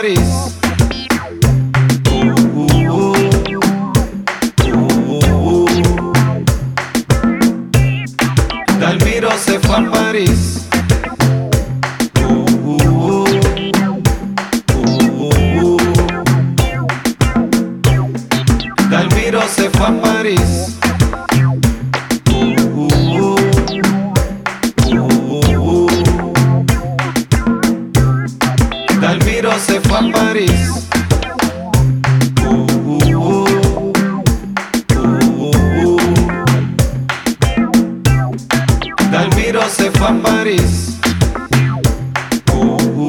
París. Dalmiro se fue a París. Dalmiro se fue a París. Uh.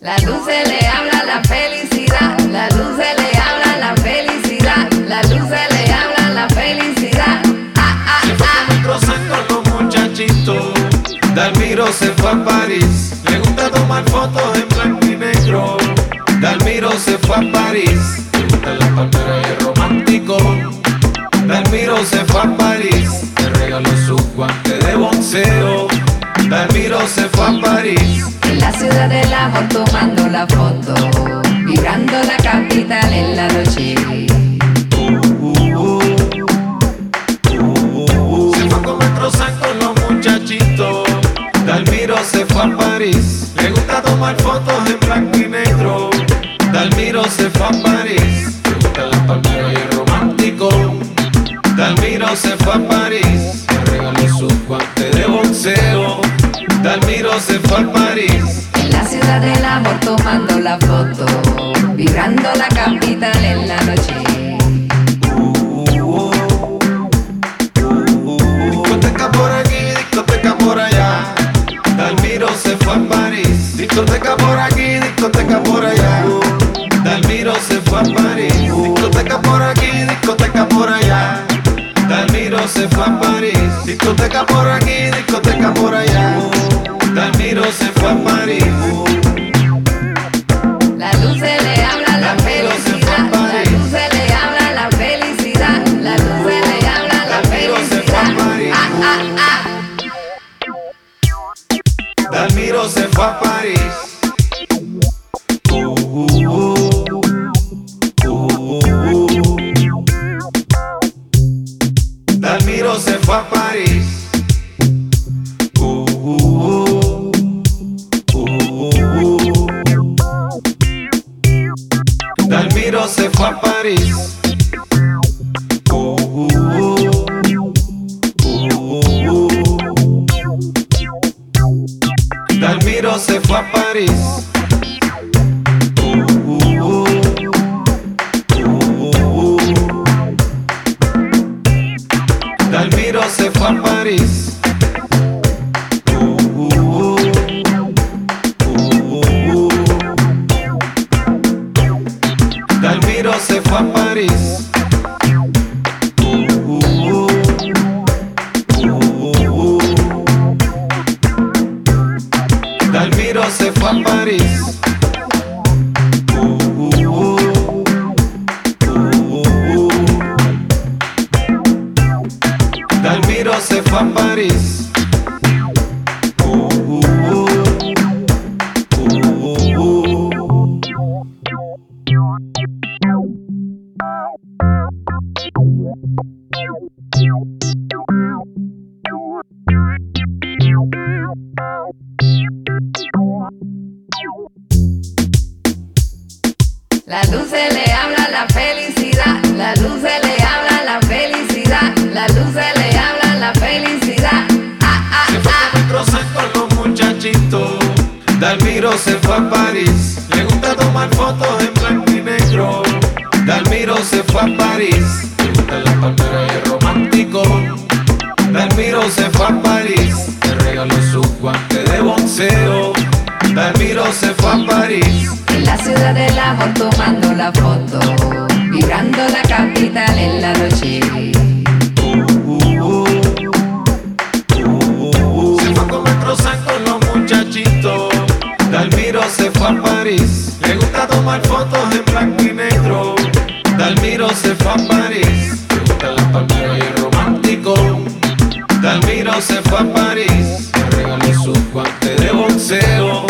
La luz se le habla la felicidad, la luz se le habla la felicidad, la luz se le habla la felicidad. Ah, ah, Se fue ah. con los muchachitos. Dalmiro se fue a París. Le gusta tomar fotos en blanco y negro. Dalmiro se fue a París. Le gustan las palmeras y el romántico. Dalmiro se fue a París. Le regaló su guante de boxeo. Dalmiro se fue a París. En la ciudad del amor tomando la foto, vibrando la capital en la noche. Se fue a comer croissant con los muchachitos. Dalmiro se fue a París. Le gusta tomar fotos A París. Discoteca por aquí, Dalmiro Dalmiro se fue a París. Dalmiro se fue a París. Le gusta tomar fotos en blanco y negro. Dalmiro se fue a París. Le gustan las palmeras y el romántico. Dalmiro se fue a París. Le regaló su guante de boxeo. Dalmiro se fue a París. En la ciudad del amor tomando la foto, vibrando la capital en la noche. Dalmiro se fue a París, le gustan las palmeras y el romántico. Dalmiro se fue a París, le regaló sus guantes de boxeo.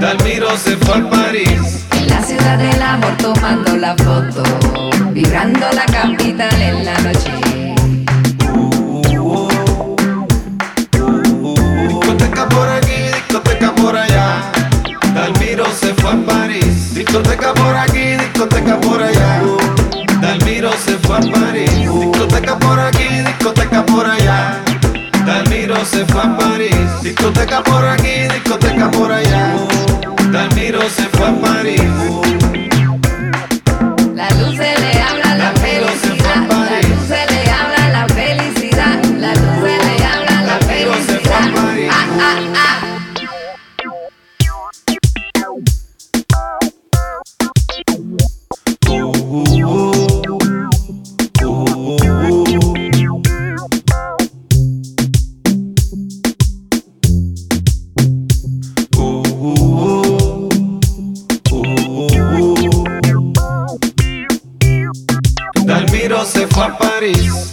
Dalmiro se fue a París. En la ciudad del amor tomando la foto, vibrando la capital en la noche. Discoteca por aquí, discoteca por allá. Dalmiro se fue a París, discoteca por aquí, discoteca por allá. Dalmiro se fue a París. Discoteca por aquí, discoteca por allá. Dalmiro se fue a París. Discoteca por aquí, discoteca por allá. Dalmiro se fue a París. Dalmiro se fue a París.